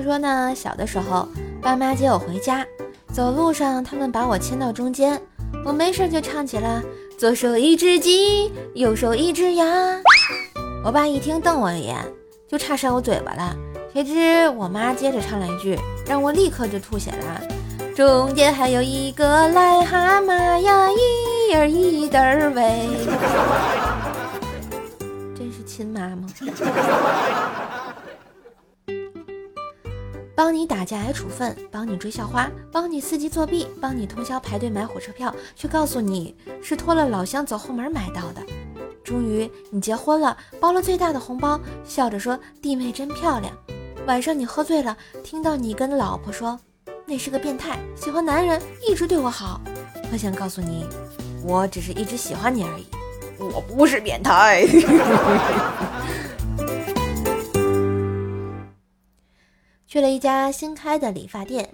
话说呢，小的时候，爸妈接我回家，走路上他们把我牵到中间，我没事就唱起了左手一只鸡，右手一只鸭。我爸一听瞪我一眼，就差扇我嘴巴了。谁知我妈接着唱了一句，让我立刻就吐血了。中间还有一个癞蛤蟆呀，一儿一得儿喂。真是亲妈吗？帮你打架挨处分，帮你追校花，帮你四级作弊，帮你通宵排队买火车票，却告诉你是托了老乡走后门买到的。终于你结婚了，包了最大的红包，笑着说弟妹真漂亮。晚上你喝醉了，听到你跟老婆说那是个变态，喜欢男人，一直对我好。我想告诉你，我只是一直喜欢你而已，我不是变态。去了一家新开的理发店，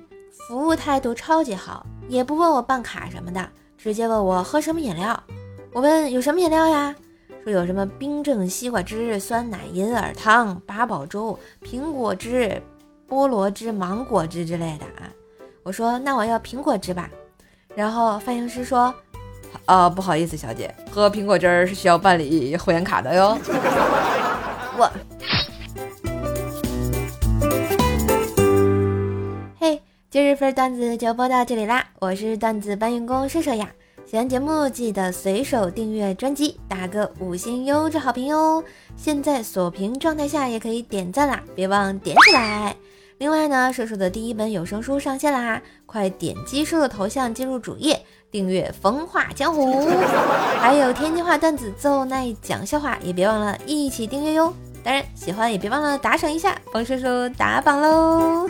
服务态度超级好，也不问我办卡什么的，直接问我喝什么饮料。我问有什么饮料呀？说有什么冰镇西瓜汁、酸奶银耳汤、八宝粥、苹果汁、菠萝汁、芒果汁之类的啊。我说那我要苹果汁吧。然后发型师说，啊不好意思，小姐，喝苹果汁是需要办理会员卡的哟。我。今日份段子就播到这里啦，我是段子搬运工射手呀。喜欢节目记得随手订阅专辑，打个五星优质好评哟。现在锁屏状态下也可以点赞啦，别忘点起来。另外呢，射手的第一本有声书上线啦，快点击射手头像进入主页订阅《风化江湖》，还有天津话段子奏奈讲笑话，也别忘了一起订阅哟。当然喜欢也别忘了打赏一下，帮射手打榜喽。